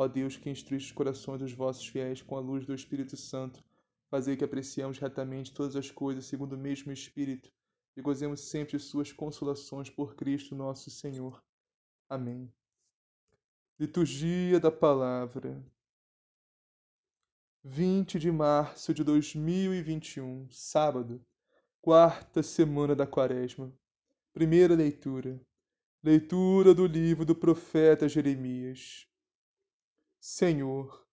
Ó Deus, que instruís os corações dos vossos fiéis com a luz do Espírito Santo, fazei que apreciemos retamente todas as coisas segundo o mesmo Espírito e gozemos sempre de suas consolações por Cristo nosso Senhor. Amém. Liturgia da Palavra 20 de março de 2021, sábado, quarta semana da Quaresma. Primeira leitura. Leitura do livro do profeta Jeremias. Senhor,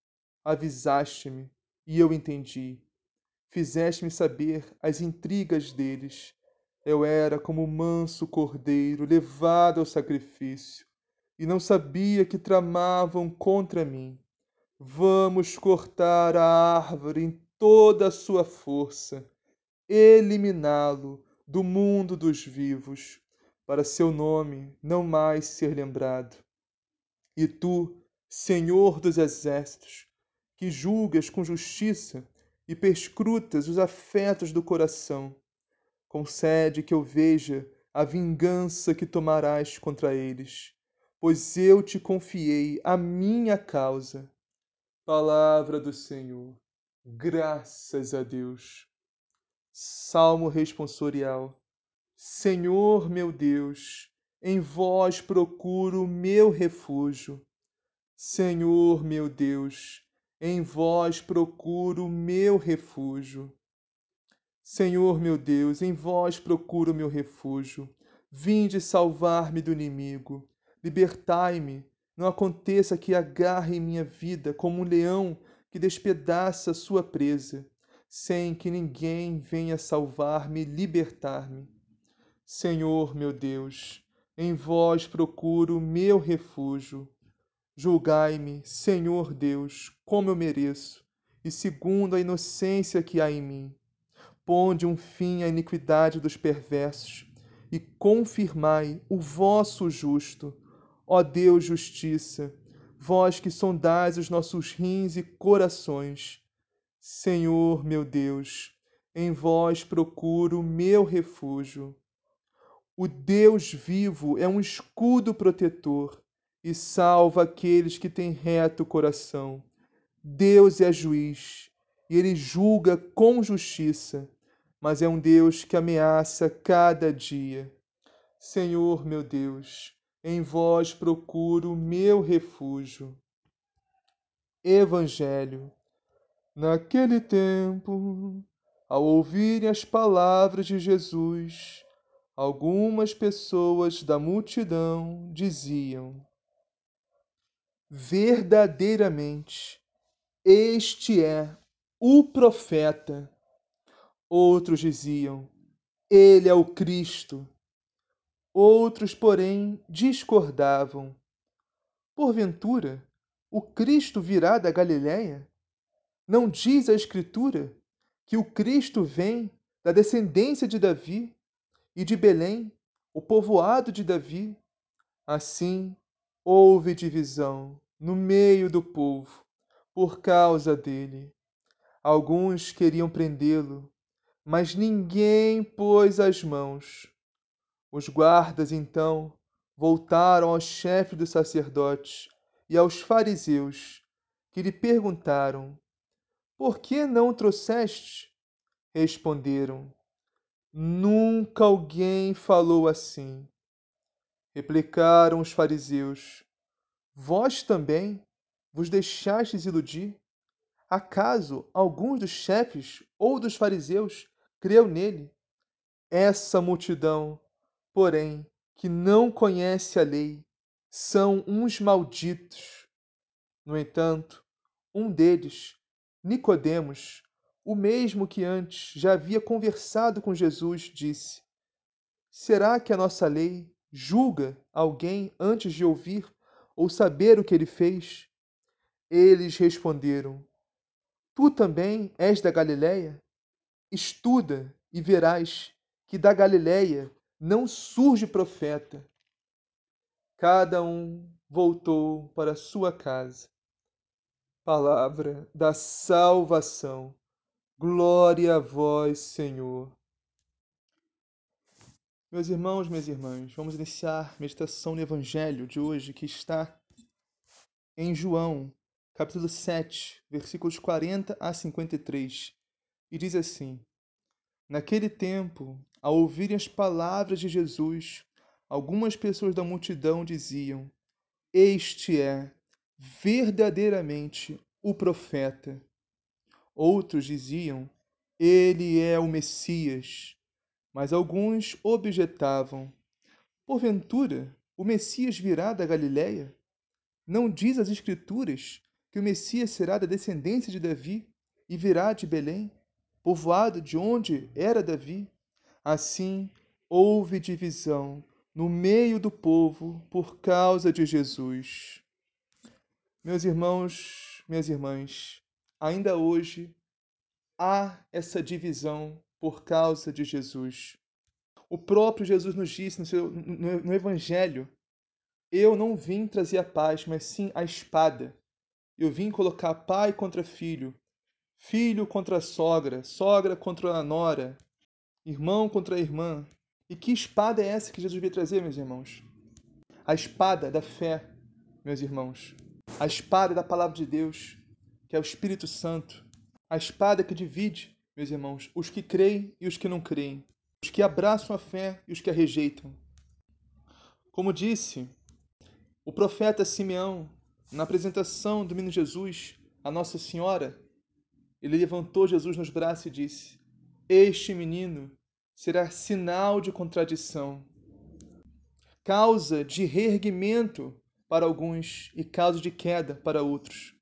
avisaste-me e eu entendi. Fizeste-me saber as intrigas deles. Eu era como um manso cordeiro levado ao sacrifício, e não sabia que tramavam contra mim. Vamos cortar a árvore em toda a sua força, eliminá-lo do mundo dos vivos, para seu nome não mais ser lembrado. E tu, Senhor dos exércitos, que julgas com justiça e perscrutas os afetos do coração, concede que eu veja a vingança que tomarás contra eles, pois eu te confiei a minha causa. Palavra do Senhor. Graças a Deus. Salmo responsorial. Senhor meu Deus, em vós procuro meu refúgio. Senhor meu Deus, em vós procuro meu refúgio. Senhor meu Deus, em vós procuro meu refúgio. Vinde salvar-me do inimigo. Libertai-me. Não aconteça que agarre minha vida como um leão que despedaça sua presa, sem que ninguém venha salvar-me e libertar-me. Senhor meu Deus, em vós procuro meu refúgio. Julgai-me, Senhor Deus, como eu mereço, e segundo a inocência que há em mim. Ponde um fim à iniquidade dos perversos, e confirmai o vosso justo. Ó Deus, justiça, vós que sondais os nossos rins e corações. Senhor, meu Deus, em vós procuro meu refúgio. O Deus vivo é um escudo protetor e salva aqueles que têm reto coração. Deus é juiz e ele julga com justiça, mas é um Deus que ameaça cada dia. Senhor meu Deus, em vós procuro meu refúgio. Evangelho. Naquele tempo, ao ouvirem as palavras de Jesus, algumas pessoas da multidão diziam: verdadeiramente este é o profeta. Outros diziam: Ele é o Cristo. Outros, porém, discordavam. Porventura, o Cristo virá da Galiléia? Não diz a Escritura que o Cristo vem da descendência de Davi e de Belém, o povoado de Davi? Assim, houve divisão no meio do povo por causa dele. Alguns queriam prendê-lo, mas ninguém pôs as mãos. Os guardas então voltaram ao chefe dos sacerdotes e aos fariseus, que lhe perguntaram: Por que não o trouxeste? Responderam: Nunca alguém falou assim. Replicaram os fariseus: Vós também vos deixastes iludir? Acaso alguns dos chefes ou dos fariseus creu nele? Essa multidão, porém, que não conhece a lei, são uns malditos. No entanto, um deles, Nicodemos, o mesmo que antes já havia conversado com Jesus, disse: Será que a nossa lei julga alguém antes de ouvir ou saber o que ele fez? Eles responderam: Tu também és da Galiléia? Estuda e verás que da Galiléia não surge profeta. Cada um voltou para sua casa. Palavra da salvação. Glória a vós, Senhor. Meus irmãos, minhas irmãs, vamos iniciar a meditação no Evangelho de hoje que está em João, capítulo 7, versículos 40 a 53. E diz assim: Naquele tempo, ao ouvirem as palavras de Jesus, algumas pessoas da multidão diziam: Este é verdadeiramente o profeta. Outros diziam: Ele é o Messias. Mas alguns objetavam: Porventura, o Messias virá da Galiléia? Não diz as Escrituras que o Messias será da descendência de Davi e virá de Belém, povoado de onde era Davi? Assim, houve divisão no meio do povo por causa de Jesus. Meus irmãos, minhas irmãs, ainda hoje há essa divisão por causa de Jesus. O próprio Jesus nos disse no, seu, no, no Evangelho: Eu não vim trazer a paz, mas sim a espada. Eu vim colocar pai contra filho, filho contra sogra, sogra contra a nora, irmão contra irmã. E que espada é essa que Jesus veio trazer, meus irmãos? A espada da fé, meus irmãos. A espada da palavra de Deus, que é o Espírito Santo. A espada que divide, meus irmãos, os que creem e os que não creem. Os que abraçam a fé e os que a rejeitam. Como disse o profeta Simeão na apresentação do menino Jesus a Nossa Senhora, ele levantou Jesus nos braços e disse: Este menino será sinal de contradição, causa de reerguimento para alguns e causa de queda para outros.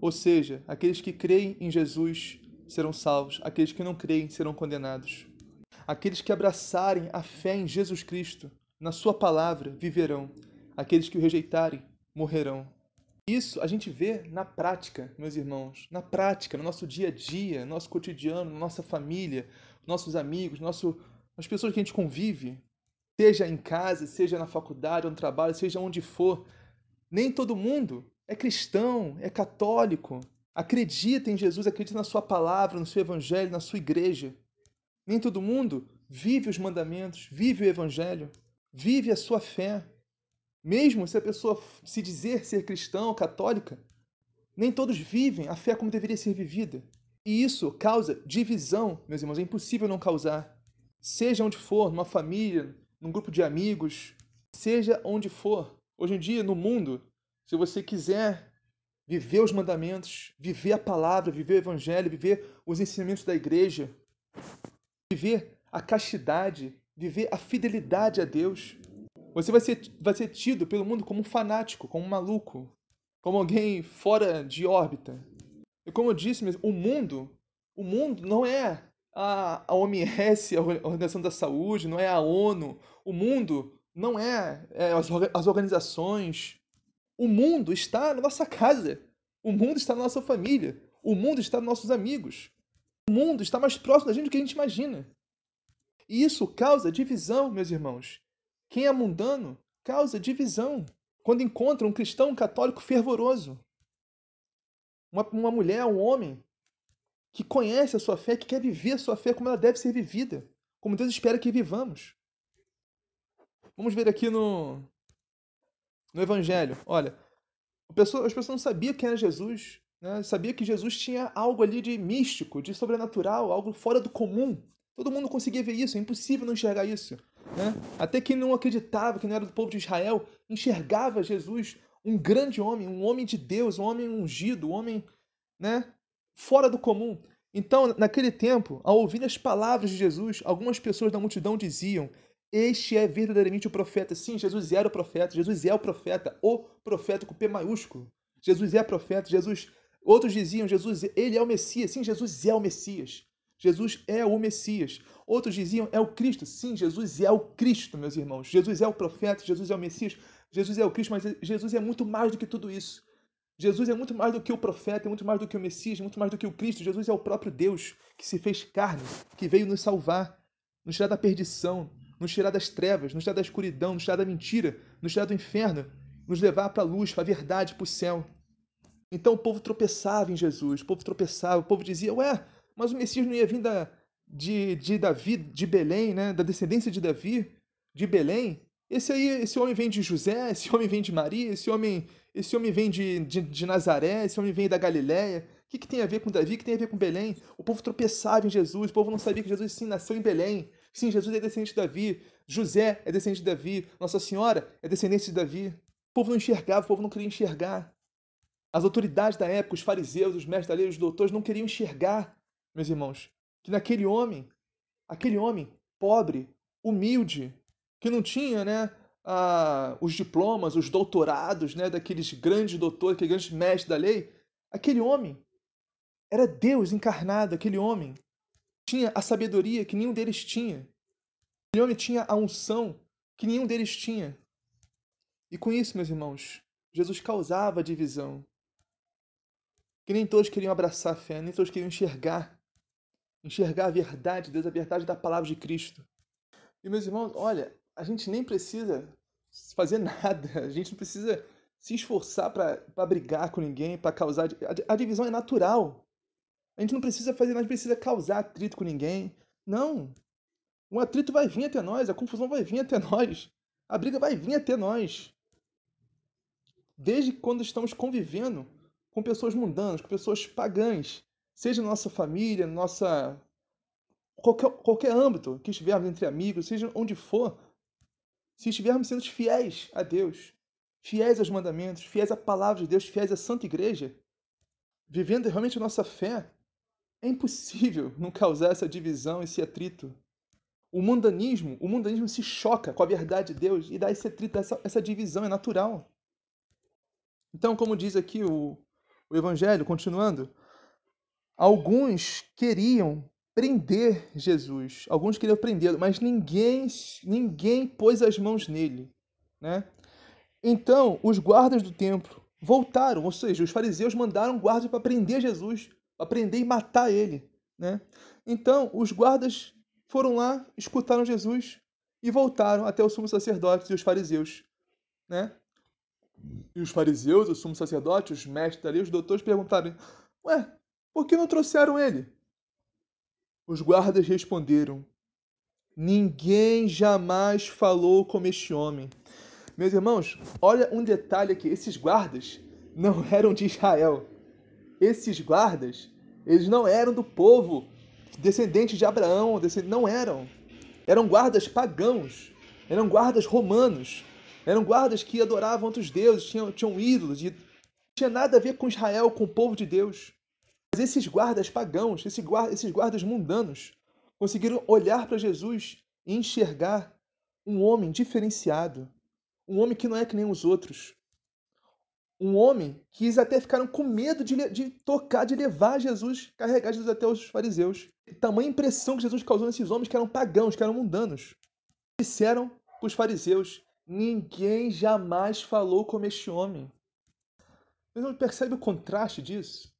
Ou seja, aqueles que creem em Jesus serão salvos, aqueles que não creem serão condenados. Aqueles que abraçarem a fé em Jesus Cristo, na Sua palavra, viverão. Aqueles que o rejeitarem, morrerão. Isso a gente vê na prática, meus irmãos, na prática, no nosso dia a dia, no nosso cotidiano, na nossa família, nossos amigos, nosso, as pessoas que a gente convive, seja em casa, seja na faculdade, no trabalho, seja onde for. Nem todo mundo é cristão, é católico, acredita em Jesus, acredita na sua palavra, no seu evangelho, na sua igreja. Nem todo mundo vive os mandamentos, vive o evangelho, vive a sua fé. Mesmo se a pessoa se dizer ser cristã ou católica, nem todos vivem a fé como deveria ser vivida. E isso causa divisão, meus irmãos, é impossível não causar. Seja onde for, numa família, num grupo de amigos, seja onde for. Hoje em dia, no mundo, se você quiser viver os mandamentos, viver a palavra, viver o evangelho, viver os ensinamentos da igreja, viver a castidade, viver a fidelidade a Deus, você vai ser, vai ser tido pelo mundo como um fanático, como um maluco, como alguém fora de órbita. E como eu disse, o mundo, o mundo não é a, a OMS, a Organização da Saúde, não é a ONU. O mundo não é, é as, as organizações. O mundo está na nossa casa. O mundo está na nossa família. O mundo está nos nossos amigos. O mundo está mais próximo da gente do que a gente imagina. E isso causa divisão, meus irmãos. Quem é mundano causa divisão quando encontra um cristão católico fervoroso. Uma, uma mulher, um homem que conhece a sua fé, que quer viver a sua fé como ela deve ser vivida, como Deus espera que vivamos. Vamos ver aqui no, no Evangelho. Olha, pessoa, as pessoas não sabiam quem era Jesus, né? sabia que Jesus tinha algo ali de místico, de sobrenatural, algo fora do comum. Todo mundo conseguia ver isso, é impossível não enxergar isso. Né? Até quem não acreditava, que não era do povo de Israel, enxergava Jesus, um grande homem, um homem de Deus, um homem ungido, um homem né, fora do comum. Então, naquele tempo, ao ouvir as palavras de Jesus, algumas pessoas da multidão diziam: Este é verdadeiramente o profeta. Sim, Jesus era o profeta. Jesus é o profeta, o profeta com P maiúsculo. Jesus é profeta. Jesus. Outros diziam: Jesus, ele é o Messias. Sim, Jesus é o Messias. Jesus é o Messias. Outros diziam: É o Cristo. Sim, Jesus é o Cristo, meus irmãos. Jesus é o profeta. Jesus é o Messias. Jesus é o Cristo, mas Jesus é muito mais do que tudo isso. Jesus é muito mais do que o profeta, é muito mais do que o Messias, é muito mais do que o Cristo. Jesus é o próprio Deus que se fez carne, que veio nos salvar, nos tirar da perdição, nos tirar das trevas, nos tirar da escuridão, nos tirar da mentira, nos tirar do inferno, nos levar para a luz, para a verdade, para o céu. Então o povo tropeçava em Jesus, o povo tropeçava, o povo dizia: Ué, mas o Messias não ia vir da, de, de Davi, de Belém, né? da descendência de Davi, de Belém? Esse aí, esse homem vem de José, esse homem vem de Maria, esse homem esse homem vem de, de, de Nazaré, esse homem vem da Galiléia. O que, que tem a ver com Davi? O que tem a ver com Belém? O povo tropeçava em Jesus, o povo não sabia que Jesus sim nasceu em Belém. Sim, Jesus é descendente de Davi, José é descendente de Davi, Nossa Senhora é descendente de Davi. O povo não enxergava, o povo não queria enxergar. As autoridades da época, os fariseus, os mestres da lei, os doutores, não queriam enxergar, meus irmãos, que naquele homem, aquele homem pobre, humilde, que não tinha, né, ah, os diplomas, os doutorados né, daqueles grandes doutores, aqueles grandes mestres da lei, aquele homem era Deus encarnado, aquele homem tinha a sabedoria que nenhum deles tinha. Homem tinha a unção que nenhum deles tinha. E com isso, meus irmãos, Jesus causava divisão. Que nem todos queriam abraçar a fé, nem todos queriam enxergar. Enxergar a verdade de Deus, a verdade da palavra de Cristo. E, meus irmãos, olha, a gente nem precisa fazer nada, a gente não precisa se esforçar para brigar com ninguém, para causar. A, a divisão é natural. A gente não precisa fazer, gente precisa causar atrito com ninguém. Não. Um atrito vai vir até nós, a confusão vai vir até nós, a briga vai vir até nós. Desde quando estamos convivendo com pessoas mundanas, com pessoas pagãs, seja nossa família, nossa qualquer, qualquer âmbito que estivermos entre amigos, seja onde for, se estivermos sendo fiéis a Deus, fiéis aos mandamentos, fiéis à palavra de Deus, fiéis à Santa Igreja, vivendo realmente a nossa fé, é impossível não causar essa divisão, esse atrito. O mundanismo, o mundanismo se choca com a verdade de Deus e dá esse atrito, essa, essa divisão, é natural. Então, como diz aqui o, o Evangelho, continuando, alguns queriam prender Jesus. Alguns queriam prendê-lo, mas ninguém, ninguém pôs as mãos nele, né? Então, os guardas do templo voltaram, ou seja, os fariseus mandaram guardas para prender Jesus, prender e matar ele, né? Então, os guardas foram lá, escutaram Jesus e voltaram até os sumos sacerdotes e os fariseus, né? E os fariseus, os sumos sacerdotes, os mestres ali, os doutores perguntaram: Ué, por que não trouxeram ele? Os guardas responderam: Ninguém jamais falou como este homem. Meus irmãos, olha um detalhe aqui: esses guardas não eram de Israel. Esses guardas, eles não eram do povo descendente de Abraão, não eram. Eram guardas pagãos, eram guardas romanos, eram guardas que adoravam outros deuses, tinham, tinham ídolos, e não tinha nada a ver com Israel, com o povo de Deus. Mas esses guardas pagãos, esses guardas mundanos, conseguiram olhar para Jesus e enxergar um homem diferenciado, um homem que não é que nem os outros, um homem que eles até ficaram com medo de, de tocar, de levar Jesus, carregar Jesus até os fariseus. Tamanha impressão que Jesus causou nesses homens que eram pagãos, que eram mundanos. Disseram para os fariseus: ninguém jamais falou como este homem. Mas não percebe o contraste disso?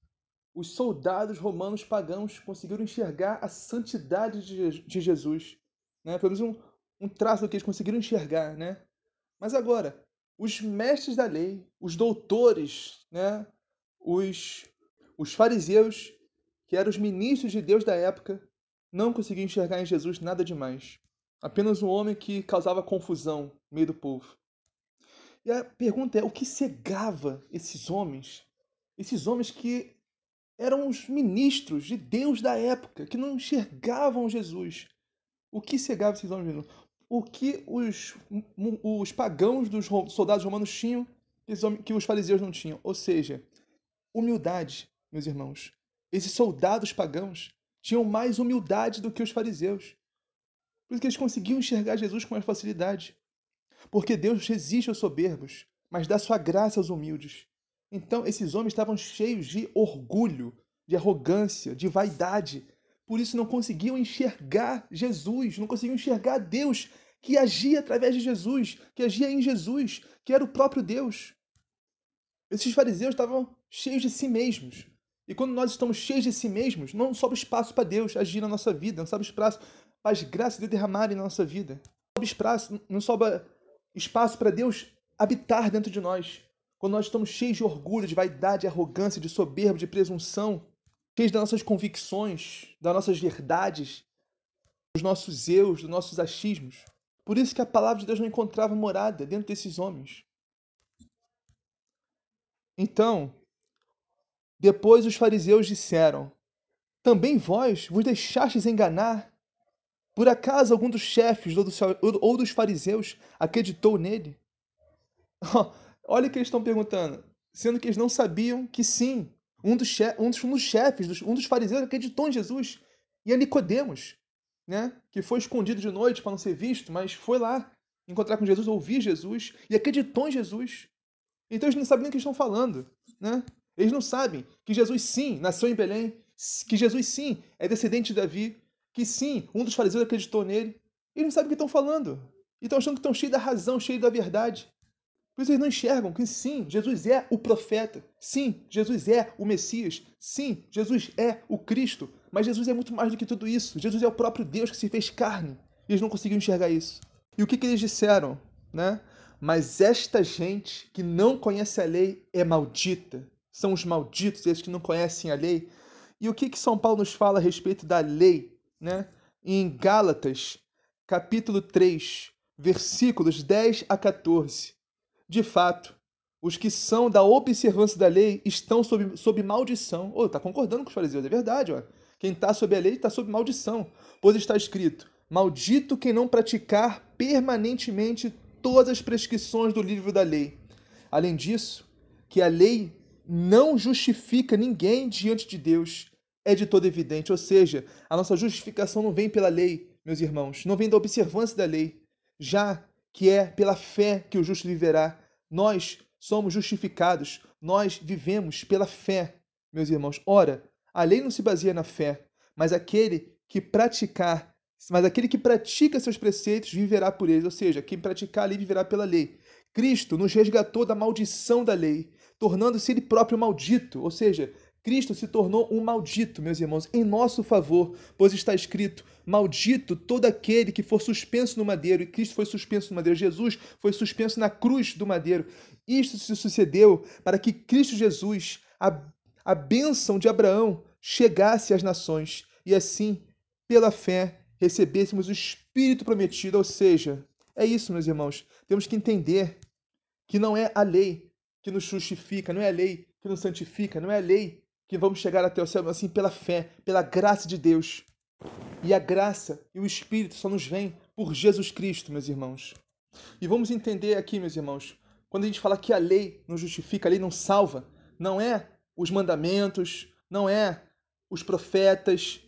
os soldados romanos pagãos conseguiram enxergar a santidade de Jesus. Né? Pelo menos um, um traço que eles conseguiram enxergar. Né? Mas agora, os mestres da lei, os doutores, né? os, os fariseus, que eram os ministros de Deus da época, não conseguiam enxergar em Jesus nada demais. Apenas um homem que causava confusão no meio do povo. E a pergunta é: o que cegava esses homens? Esses homens que eram os ministros de Deus da época, que não enxergavam Jesus. O que cegava esses homens? O que os, os pagãos dos soldados romanos tinham que os fariseus não tinham? Ou seja, humildade, meus irmãos. esses soldados pagãos, tinham mais humildade do que os fariseus. Por isso que eles conseguiam enxergar Jesus com mais facilidade. Porque Deus resiste aos soberbos, mas dá sua graça aos humildes. Então, esses homens estavam cheios de orgulho, de arrogância, de vaidade. Por isso não conseguiam enxergar Jesus, não conseguiam enxergar Deus que agia através de Jesus, que agia em Jesus, que era o próprio Deus. Esses fariseus estavam cheios de si mesmos. E quando nós estamos cheios de si mesmos, não sobra espaço para Deus agir na nossa vida, não sobra espaço para as graças de derramarem na nossa vida. Não sobra espaço, não sobra espaço para Deus habitar dentro de nós. Quando nós estamos cheios de orgulho, de vaidade, de arrogância, de soberba, de presunção, cheios das nossas convicções, das nossas verdades, dos nossos eus, dos nossos achismos. Por isso que a palavra de Deus não encontrava morada dentro desses homens. Então, depois os fariseus disseram: Também vós vos deixastes enganar? Por acaso algum dos chefes ou dos fariseus acreditou nele? Olha o que eles estão perguntando, sendo que eles não sabiam que sim, um dos, um dos, um dos chefes, um dos fariseus acreditou em Jesus. E é Nicodemos, né, que foi escondido de noite para não ser visto, mas foi lá encontrar com Jesus, ouvir Jesus e acreditou em Jesus. Então eles não sabem nem o que estão falando, né? Eles não sabem que Jesus sim nasceu em Belém, que Jesus sim é descendente de Davi, que sim, um dos fariseus acreditou nele. Eles não sabem o que estão falando. E estão achando que estão cheios da razão, cheios da verdade. Por isso eles não enxergam que sim, Jesus é o profeta. Sim, Jesus é o Messias. Sim, Jesus é o Cristo. Mas Jesus é muito mais do que tudo isso. Jesus é o próprio Deus que se fez carne. E eles não conseguiam enxergar isso. E o que, que eles disseram? Né? Mas esta gente que não conhece a lei é maldita. São os malditos, esses que não conhecem a lei. E o que, que São Paulo nos fala a respeito da lei? Né? Em Gálatas, capítulo 3, versículos 10 a 14. De fato, os que são da observância da lei estão sob, sob maldição. Oh, está concordando com os fariseus, é verdade. Ó. Quem está sob a lei está sob maldição. Pois está escrito: Maldito quem não praticar permanentemente todas as prescrições do livro da lei. Além disso, que a lei não justifica ninguém diante de Deus é de todo evidente. Ou seja, a nossa justificação não vem pela lei, meus irmãos, não vem da observância da lei, já que é pela fé que o justo viverá. Nós somos justificados, nós vivemos pela fé, meus irmãos. Ora, a lei não se baseia na fé, mas aquele que praticar, mas aquele que pratica seus preceitos viverá por eles, ou seja, quem praticar a lei viverá pela lei. Cristo nos resgatou da maldição da lei, tornando-se ele próprio maldito, ou seja, Cristo se tornou um maldito, meus irmãos, em nosso favor, pois está escrito: Maldito todo aquele que for suspenso no madeiro, e Cristo foi suspenso no madeiro, Jesus foi suspenso na cruz do madeiro. Isto se sucedeu para que Cristo Jesus, a, a bênção de Abraão, chegasse às nações, e assim, pela fé, recebêssemos o Espírito prometido. Ou seja, é isso, meus irmãos, temos que entender que não é a lei que nos justifica, não é a lei que nos santifica, não é a lei que vamos chegar até o céu assim pela fé, pela graça de Deus. E a graça e o Espírito só nos vêm por Jesus Cristo, meus irmãos. E vamos entender aqui, meus irmãos, quando a gente fala que a lei não justifica, a lei não salva, não é os mandamentos, não é os profetas.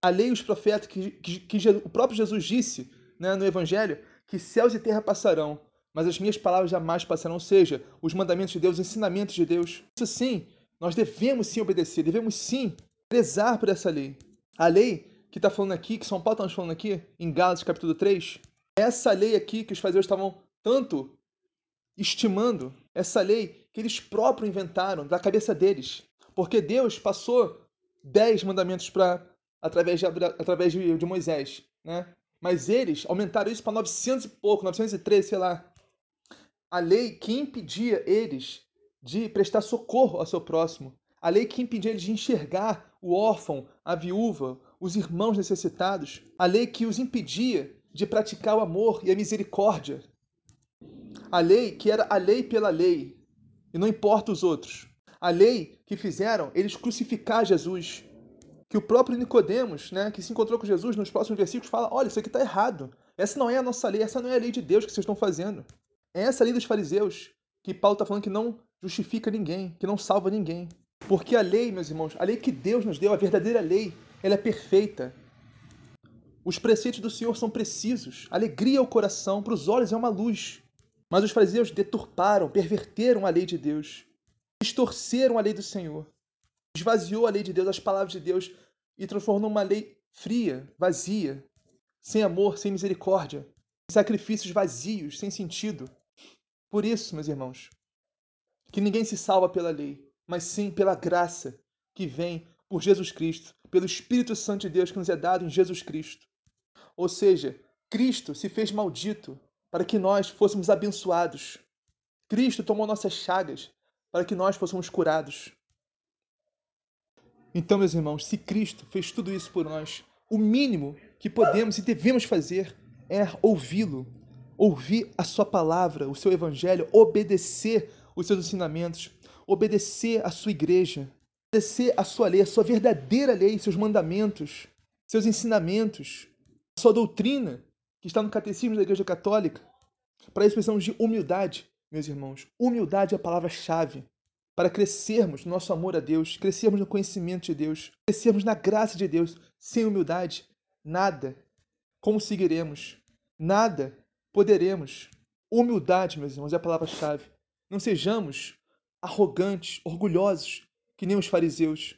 A lei e os profetas, que, que, que o próprio Jesus disse né, no Evangelho, que céus e terra passarão, mas as minhas palavras jamais passarão, ou seja, os mandamentos de Deus, os ensinamentos de Deus. Isso sim nós devemos sim obedecer, devemos sim prezar por essa lei. A lei que está falando aqui, que São Paulo está nos falando aqui, em Gálatas capítulo 3, é essa lei aqui que os fariseus estavam tanto estimando, essa lei que eles próprios inventaram da cabeça deles. Porque Deus passou dez mandamentos para através, de, através de, de Moisés, né? Mas eles aumentaram isso para 900 e pouco, 913, sei lá. A lei que impedia eles de prestar socorro ao seu próximo. A lei que impedia ele de enxergar o órfão, a viúva, os irmãos necessitados. A lei que os impedia de praticar o amor e a misericórdia. A lei que era a lei pela lei, e não importa os outros. A lei que fizeram eles crucificar Jesus. Que o próprio Nicodemos, né, que se encontrou com Jesus nos próximos versículos, fala: olha, isso aqui está errado. Essa não é a nossa lei, essa não é a lei de Deus que vocês estão fazendo. É essa a lei dos fariseus, que Paulo está falando que não justifica ninguém, que não salva ninguém. Porque a lei, meus irmãos, a lei que Deus nos deu, a verdadeira lei, ela é perfeita. Os preceitos do Senhor são precisos. Alegria ao coração, para os olhos é uma luz. Mas os fariseus deturparam, perverteram a lei de Deus, distorceram a lei do Senhor, esvaziou a lei de Deus, as palavras de Deus e transformou numa lei fria, vazia, sem amor, sem misericórdia, sacrifícios vazios, sem sentido. Por isso, meus irmãos, que ninguém se salva pela lei, mas sim pela graça que vem por Jesus Cristo, pelo Espírito Santo de Deus que nos é dado em Jesus Cristo. Ou seja, Cristo se fez maldito para que nós fôssemos abençoados. Cristo tomou nossas chagas para que nós fôssemos curados. Então, meus irmãos, se Cristo fez tudo isso por nós, o mínimo que podemos e devemos fazer é ouvi-lo, ouvir a sua palavra, o seu evangelho, obedecer os seus ensinamentos, obedecer a sua igreja, obedecer a sua lei, a sua verdadeira lei, seus mandamentos, seus ensinamentos, a sua doutrina, que está no Catecismo da Igreja Católica. Para isso precisamos de humildade, meus irmãos. Humildade é a palavra-chave para crescermos no nosso amor a Deus, crescermos no conhecimento de Deus, crescermos na graça de Deus. Sem humildade, nada conseguiremos, nada poderemos. Humildade, meus irmãos, é a palavra-chave. Não sejamos arrogantes, orgulhosos, que nem os fariseus.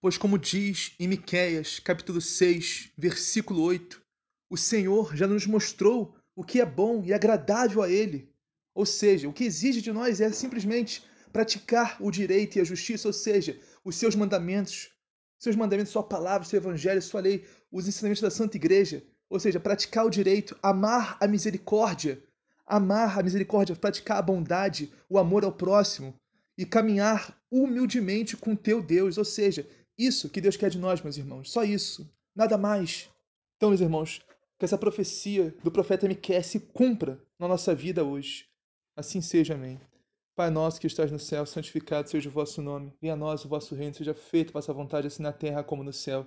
Pois como diz em Miqueias, capítulo 6, versículo 8, o Senhor já nos mostrou o que é bom e agradável a Ele. Ou seja, o que exige de nós é simplesmente praticar o direito e a justiça, ou seja, os seus mandamentos, seus mandamentos, sua palavra, seu evangelho, sua lei, os ensinamentos da Santa Igreja, ou seja, praticar o direito, amar a misericórdia, amar a misericórdia, praticar a bondade, o amor ao próximo e caminhar humildemente com teu Deus, ou seja, isso que Deus quer de nós, meus irmãos, só isso, nada mais. Então, meus irmãos, que essa profecia do profeta Miqueias se cumpra na nossa vida hoje. Assim seja, amém. Pai nosso que estás no céu, santificado seja o vosso nome. Venha a nós o vosso reino, seja feita a vossa vontade, assim na terra como no céu.